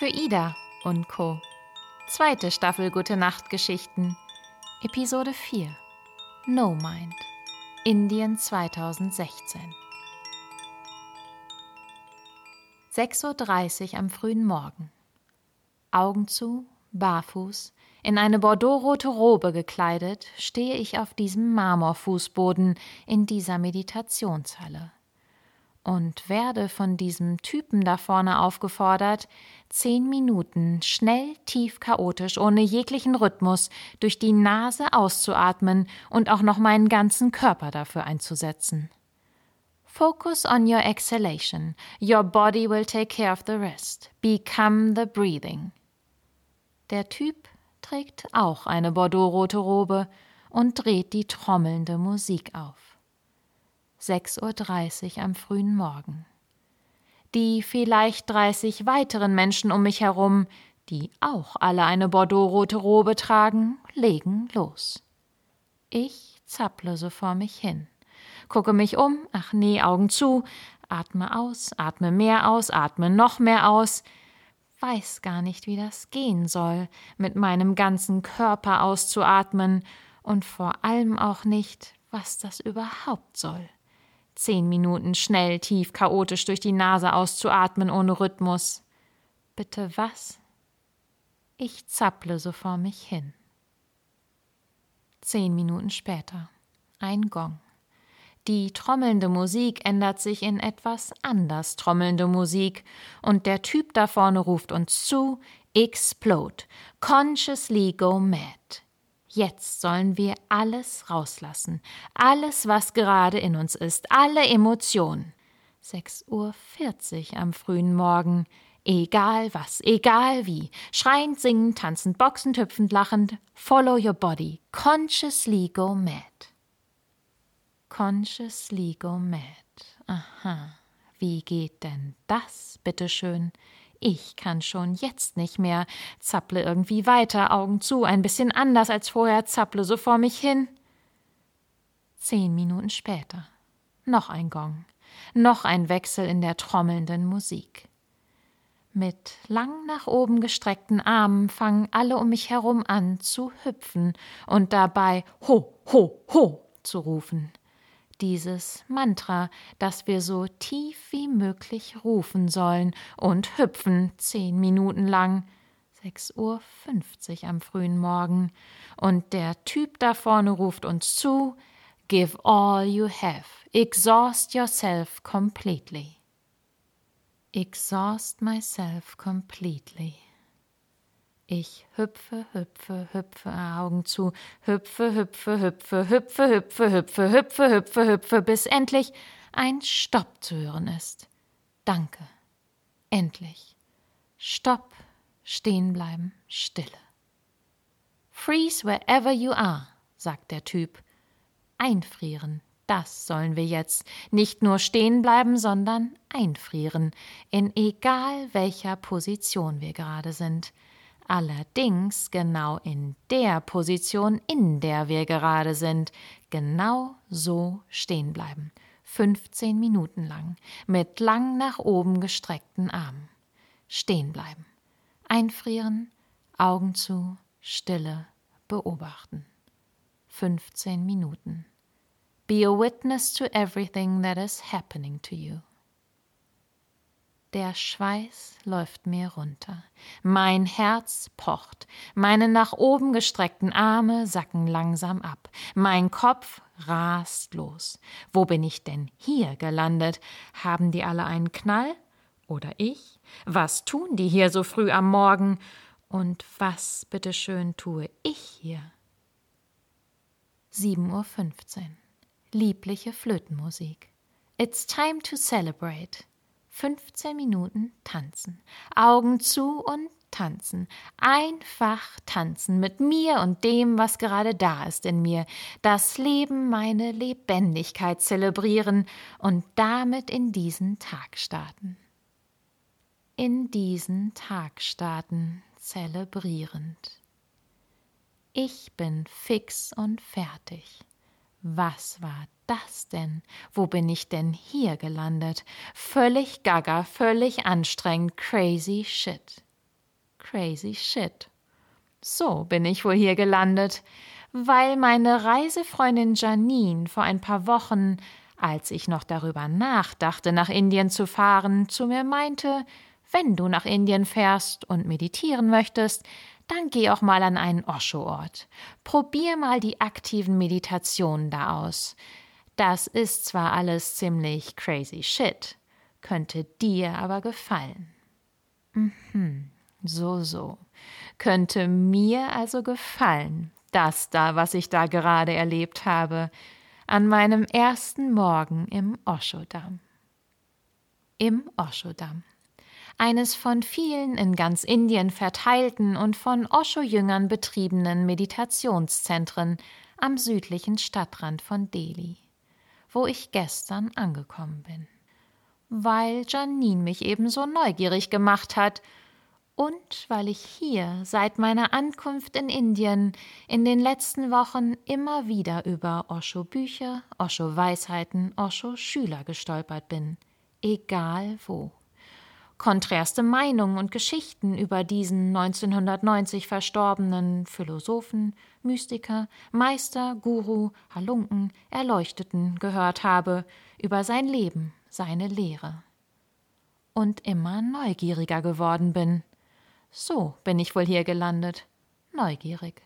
für Ida und Co. Zweite Staffel Gute Nacht Geschichten. Episode 4. No Mind. Indien 2016. 6.30 Uhr am frühen Morgen. Augen zu, barfuß, in eine bordeauxrote Robe gekleidet, stehe ich auf diesem Marmorfußboden in dieser Meditationshalle und werde von diesem Typen da vorne aufgefordert, zehn Minuten schnell, tief, chaotisch, ohne jeglichen Rhythmus durch die Nase auszuatmen und auch noch meinen ganzen Körper dafür einzusetzen. Focus on your exhalation. Your body will take care of the rest. Become the breathing. Der Typ trägt auch eine bordeauxrote Robe und dreht die trommelnde Musik auf. 6.30 Uhr am frühen Morgen. Die vielleicht 30 weiteren Menschen um mich herum, die auch alle eine bordeauxrote Robe tragen, legen los. Ich zapple so vor mich hin, gucke mich um, ach nee, Augen zu, atme aus, atme mehr aus, atme noch mehr aus, weiß gar nicht, wie das gehen soll, mit meinem ganzen Körper auszuatmen und vor allem auch nicht, was das überhaupt soll zehn Minuten schnell, tief, chaotisch durch die Nase auszuatmen ohne Rhythmus. Bitte was? Ich zapple so vor mich hin. Zehn Minuten später. Ein Gong. Die trommelnde Musik ändert sich in etwas anders trommelnde Musik, und der Typ da vorne ruft uns zu Explode, consciously go mad. Jetzt sollen wir alles rauslassen, alles, was gerade in uns ist, alle Emotionen. 6.40 Uhr am frühen Morgen, egal was, egal wie, schreiend, singend, tanzend, boxend, hüpfend, lachend, follow your body, consciously go mad. Consciously go mad. Aha, wie geht denn das, bitteschön? Ich kann schon jetzt nicht mehr, zapple irgendwie weiter, Augen zu, ein bisschen anders als vorher, zapple so vor mich hin. Zehn Minuten später. Noch ein Gong, noch ein Wechsel in der trommelnden Musik. Mit lang nach oben gestreckten Armen fangen alle um mich herum an zu hüpfen und dabei Ho, ho, ho zu rufen dieses Mantra, das wir so tief wie möglich rufen sollen und hüpfen zehn Minuten lang. 6.50 Uhr am frühen Morgen. Und der Typ da vorne ruft uns zu: Give all you have. Exhaust yourself completely. Exhaust myself completely. Ich hüpfe, hüpfe, hüpfe, Augen zu, hüpfe, hüpfe, hüpfe, hüpfe, hüpfe, hüpfe, hüpfe, hüpfe, hüpfe, bis endlich ein Stopp zu hören ist. Danke. Endlich. Stopp, stehen bleiben, Stille. Freeze wherever you are, sagt der Typ. Einfrieren, das sollen wir jetzt. Nicht nur stehen bleiben, sondern einfrieren, in egal welcher Position wir gerade sind allerdings genau in der Position, in der wir gerade sind, genau so stehen bleiben. 15 Minuten lang, mit lang nach oben gestreckten Armen. Stehen bleiben. Einfrieren, Augen zu, Stille, beobachten. 15 Minuten. Be a witness to everything that is happening to you. Der Schweiß läuft mir runter. Mein Herz pocht. Meine nach oben gestreckten Arme sacken langsam ab. Mein Kopf rast los. Wo bin ich denn hier gelandet? Haben die alle einen Knall? Oder ich? Was tun die hier so früh am Morgen? Und was, bitteschön, tue ich hier? 7.15 Uhr. Liebliche Flötenmusik. It's time to celebrate. 15 Minuten tanzen. Augen zu und tanzen. Einfach tanzen mit mir und dem, was gerade da ist in mir. Das Leben, meine Lebendigkeit zelebrieren und damit in diesen Tag starten. In diesen Tag starten, zelebrierend. Ich bin fix und fertig. Was war das denn? Wo bin ich denn hier gelandet? Völlig gaga, völlig anstrengend, crazy shit. Crazy shit. So bin ich wohl hier gelandet, weil meine Reisefreundin Janine vor ein paar Wochen, als ich noch darüber nachdachte, nach Indien zu fahren, zu mir meinte, wenn du nach Indien fährst und meditieren möchtest, dann geh auch mal an einen Osho-Ort. Probier mal die aktiven Meditationen da aus. Das ist zwar alles ziemlich crazy shit, könnte dir aber gefallen. Mhm, so, so. Könnte mir also gefallen, das da, was ich da gerade erlebt habe, an meinem ersten Morgen im Oshodam. Im Oshodam eines von vielen in ganz Indien verteilten und von Osho-Jüngern betriebenen Meditationszentren am südlichen Stadtrand von Delhi, wo ich gestern angekommen bin. Weil Janine mich ebenso neugierig gemacht hat und weil ich hier seit meiner Ankunft in Indien in den letzten Wochen immer wieder über Osho-Bücher, Osho-Weisheiten, Osho-Schüler gestolpert bin, egal wo konträrste Meinungen und Geschichten über diesen 1990 verstorbenen Philosophen, Mystiker, Meister, Guru, Halunken, Erleuchteten gehört habe, über sein Leben, seine Lehre. Und immer neugieriger geworden bin. So bin ich wohl hier gelandet, neugierig.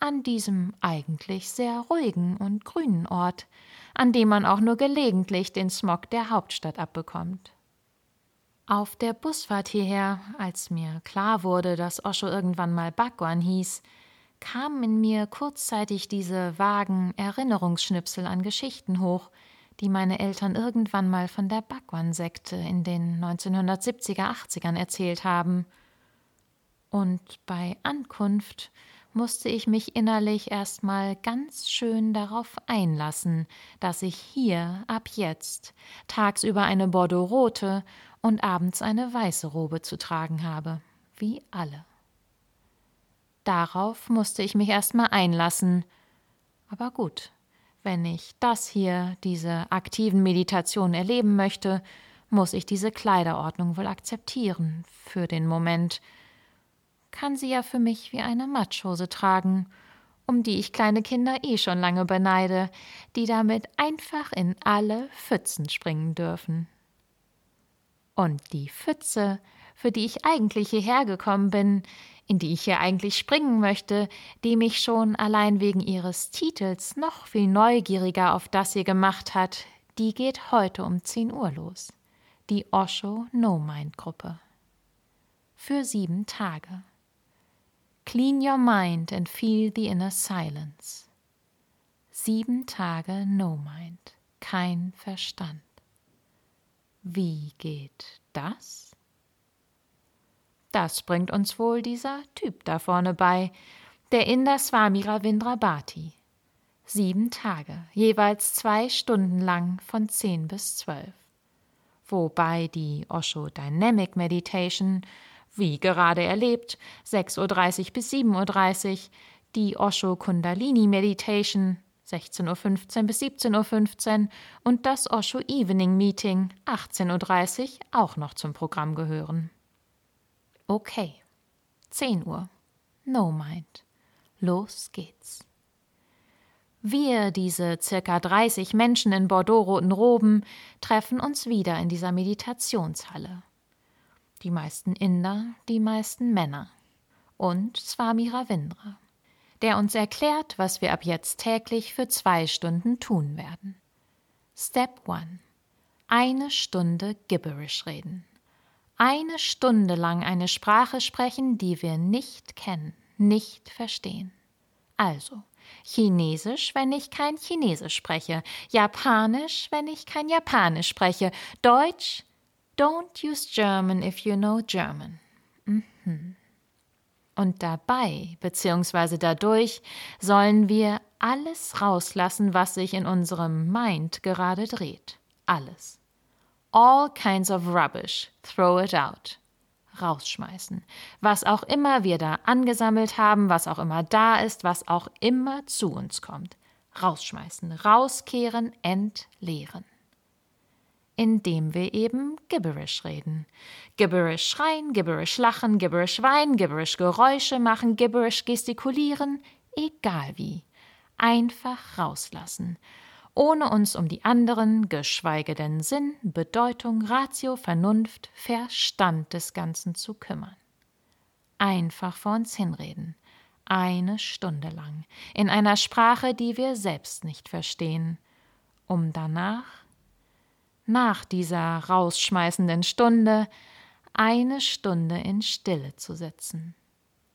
An diesem eigentlich sehr ruhigen und grünen Ort, an dem man auch nur gelegentlich den Smog der Hauptstadt abbekommt. Auf der Busfahrt hierher, als mir klar wurde, dass Osho irgendwann mal Bhagwan hieß, kamen in mir kurzzeitig diese vagen Erinnerungsschnipsel an Geschichten hoch, die meine Eltern irgendwann mal von der Bhagwan-Sekte in den 1970er, 80ern erzählt haben. Und bei Ankunft musste ich mich innerlich erstmal ganz schön darauf einlassen, dass ich hier ab jetzt tagsüber eine bordeaux-rote und abends eine weiße Robe zu tragen habe, wie alle. Darauf musste ich mich erstmal einlassen. Aber gut, wenn ich das hier, diese aktiven Meditationen erleben möchte, muss ich diese Kleiderordnung wohl akzeptieren, für den Moment. Kann sie ja für mich wie eine Matschhose tragen, um die ich kleine Kinder eh schon lange beneide, die damit einfach in alle Pfützen springen dürfen. Und die Pfütze, für die ich eigentlich hierher gekommen bin, in die ich hier eigentlich springen möchte, die mich schon allein wegen ihres Titels noch viel neugieriger auf das hier gemacht hat, die geht heute um 10 Uhr los. Die Osho No Mind Gruppe. Für sieben Tage. Clean your mind and feel the inner silence. Sieben Tage No Mind, kein Verstand. Wie geht das? Das bringt uns wohl dieser Typ da vorne bei, der Inder Swami Ravindra. Sieben Tage, jeweils zwei Stunden lang von zehn bis zwölf. Wobei die Osho Dynamic Meditation, wie gerade erlebt, 6.30 Uhr bis 7.30 Uhr, die Osho Kundalini Meditation 16.15 Uhr bis 17.15 Uhr und das Osho Evening Meeting 18.30 Uhr auch noch zum Programm gehören. Okay, 10 Uhr. No Mind. Los geht's. Wir, diese circa 30 Menschen in bordeaux-roten Roben, treffen uns wieder in dieser Meditationshalle. Die meisten Inder, die meisten Männer. Und Swami Ravindra der uns erklärt, was wir ab jetzt täglich für zwei Stunden tun werden. Step 1. Eine Stunde Gibberish reden. Eine Stunde lang eine Sprache sprechen, die wir nicht kennen, nicht verstehen. Also, Chinesisch, wenn ich kein Chinesisch spreche, Japanisch, wenn ich kein Japanisch spreche, Deutsch, don't use German if you know German. Mhm. Und dabei bzw. dadurch sollen wir alles rauslassen, was sich in unserem Mind gerade dreht. Alles. All kinds of rubbish. Throw it out. Rausschmeißen. Was auch immer wir da angesammelt haben, was auch immer da ist, was auch immer zu uns kommt. Rausschmeißen, rauskehren, entleeren. Indem wir eben Gibberish reden. Gibberish schreien, Gibberish lachen, Gibberish weinen, Gibberish Geräusche machen, Gibberish gestikulieren, egal wie. Einfach rauslassen, ohne uns um die anderen, geschweige denn Sinn, Bedeutung, Ratio, Vernunft, Verstand des Ganzen zu kümmern. Einfach vor uns hinreden, eine Stunde lang, in einer Sprache, die wir selbst nicht verstehen, um danach nach dieser rausschmeißenden Stunde eine Stunde in Stille zu sitzen,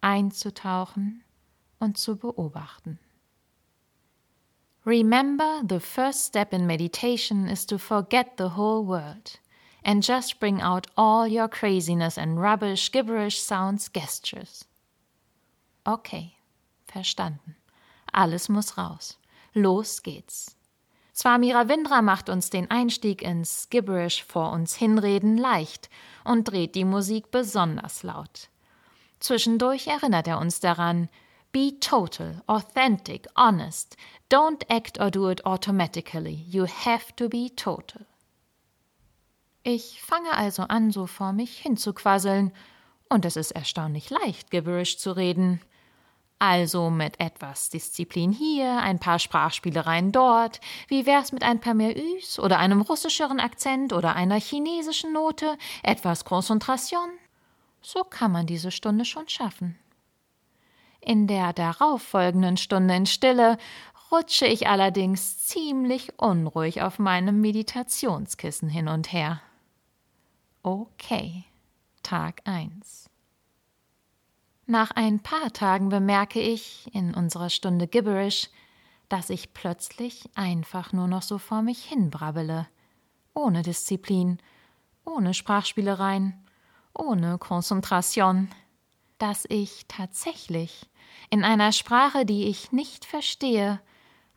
einzutauchen und zu beobachten. Remember, the first step in meditation is to forget the whole world and just bring out all your craziness and rubbish, gibberish sounds, gestures. Okay, verstanden. Alles muss raus. Los geht's. Swami Ravindra macht uns den Einstieg ins Gibberish vor uns hinreden leicht und dreht die Musik besonders laut. Zwischendurch erinnert er uns daran, Be total, authentic, honest. Don't act or do it automatically. You have to be total. Ich fange also an, so vor mich hinzuquasseln, und es ist erstaunlich leicht, Gibberish zu reden. Also mit etwas Disziplin hier, ein paar Sprachspielereien dort. Wie wär's mit ein paar mehr Üs oder einem russischeren Akzent oder einer chinesischen Note, etwas Konzentration? So kann man diese Stunde schon schaffen. In der darauffolgenden Stunde in Stille rutsche ich allerdings ziemlich unruhig auf meinem Meditationskissen hin und her. Okay, Tag 1. Nach ein paar Tagen bemerke ich in unserer Stunde Gibberish, dass ich plötzlich einfach nur noch so vor mich hinbrabbele, ohne Disziplin, ohne Sprachspielereien, ohne Konzentration, dass ich tatsächlich in einer Sprache, die ich nicht verstehe,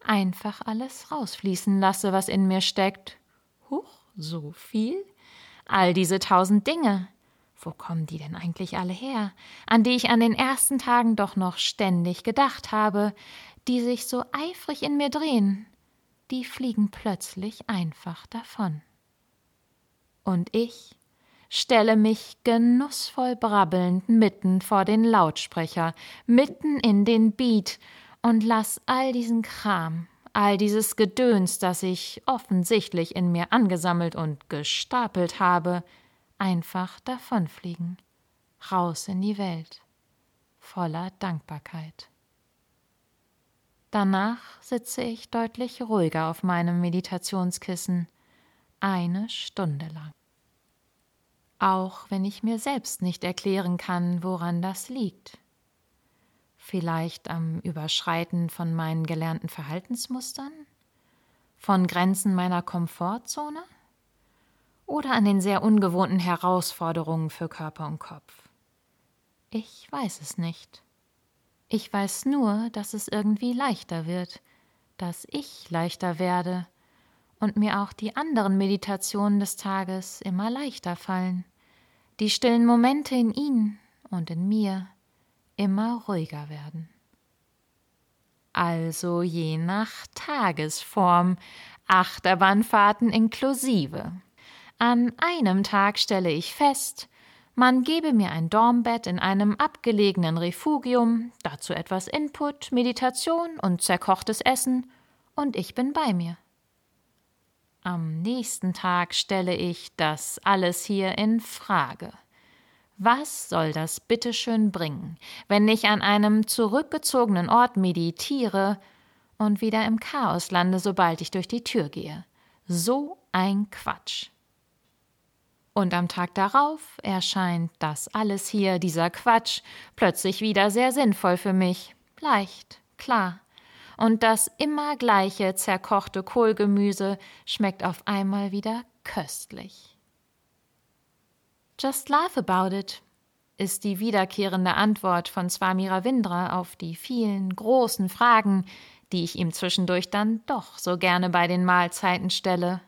einfach alles rausfließen lasse, was in mir steckt. Huch, so viel? All diese tausend Dinge, wo kommen die denn eigentlich alle her, an die ich an den ersten Tagen doch noch ständig gedacht habe, die sich so eifrig in mir drehen, die fliegen plötzlich einfach davon. Und ich stelle mich genussvoll brabbelnd mitten vor den Lautsprecher, mitten in den Beat und lass all diesen Kram, all dieses Gedöns, das ich offensichtlich in mir angesammelt und gestapelt habe, einfach davonfliegen, raus in die Welt, voller Dankbarkeit. Danach sitze ich deutlich ruhiger auf meinem Meditationskissen, eine Stunde lang. Auch wenn ich mir selbst nicht erklären kann, woran das liegt. Vielleicht am Überschreiten von meinen gelernten Verhaltensmustern? Von Grenzen meiner Komfortzone? Oder an den sehr ungewohnten Herausforderungen für Körper und Kopf? Ich weiß es nicht. Ich weiß nur, dass es irgendwie leichter wird, dass ich leichter werde und mir auch die anderen Meditationen des Tages immer leichter fallen, die stillen Momente in ihnen und in mir immer ruhiger werden. Also je nach Tagesform, Achterbahnfahrten inklusive. An einem Tag stelle ich fest, man gebe mir ein Dormbett in einem abgelegenen Refugium, dazu etwas Input, Meditation und zerkochtes Essen, und ich bin bei mir. Am nächsten Tag stelle ich das alles hier in Frage. Was soll das bitteschön bringen, wenn ich an einem zurückgezogenen Ort meditiere und wieder im Chaos lande, sobald ich durch die Tür gehe? So ein Quatsch. Und am Tag darauf erscheint das alles hier, dieser Quatsch, plötzlich wieder sehr sinnvoll für mich. Leicht, klar. Und das immer gleiche zerkochte Kohlgemüse schmeckt auf einmal wieder köstlich. Just laugh about it ist die wiederkehrende Antwort von Swami Ravindra auf die vielen großen Fragen, die ich ihm zwischendurch dann doch so gerne bei den Mahlzeiten stelle.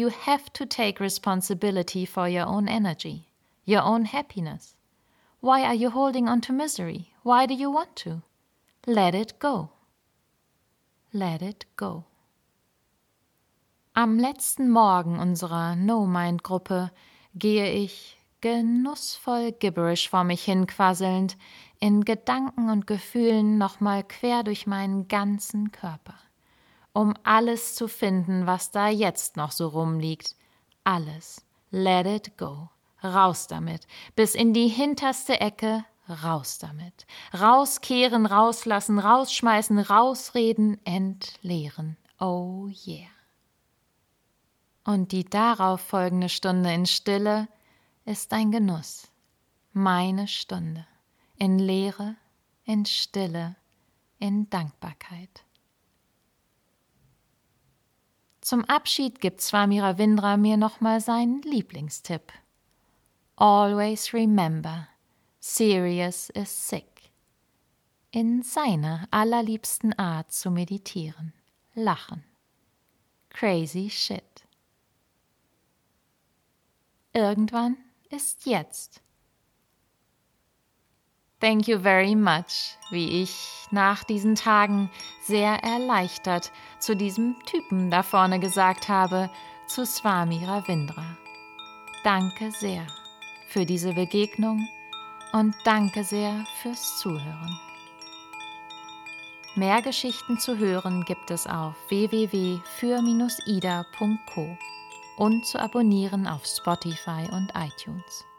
You have to take responsibility for your own energy, your own happiness. Why are you holding on to misery? Why do you want to? Let it go. Let it go. Am letzten Morgen unserer No-Mind-Gruppe gehe ich, genussvoll gibberish vor mich hinquasselnd, in Gedanken und Gefühlen nochmal quer durch meinen ganzen Körper, um alles zu finden, was da jetzt noch so rumliegt. Alles. Let it go. Raus damit. Bis in die hinterste Ecke. Raus damit. Rauskehren, rauslassen, rausschmeißen, rausreden, entleeren. Oh yeah. Und die darauf folgende Stunde in Stille ist ein Genuss. Meine Stunde. In Leere, in Stille, in Dankbarkeit. Zum Abschied gibt Swami Ravindra mir nochmal seinen Lieblingstipp. Always remember, Sirius is sick. In seiner allerliebsten Art zu meditieren, lachen. Crazy shit. Irgendwann ist jetzt. Thank you very much, wie ich nach diesen Tagen sehr erleichtert zu diesem Typen da vorne gesagt habe, zu Swami Ravindra. Danke sehr für diese Begegnung und danke sehr fürs Zuhören. Mehr Geschichten zu hören gibt es auf www.für-ida.co und zu abonnieren auf Spotify und iTunes.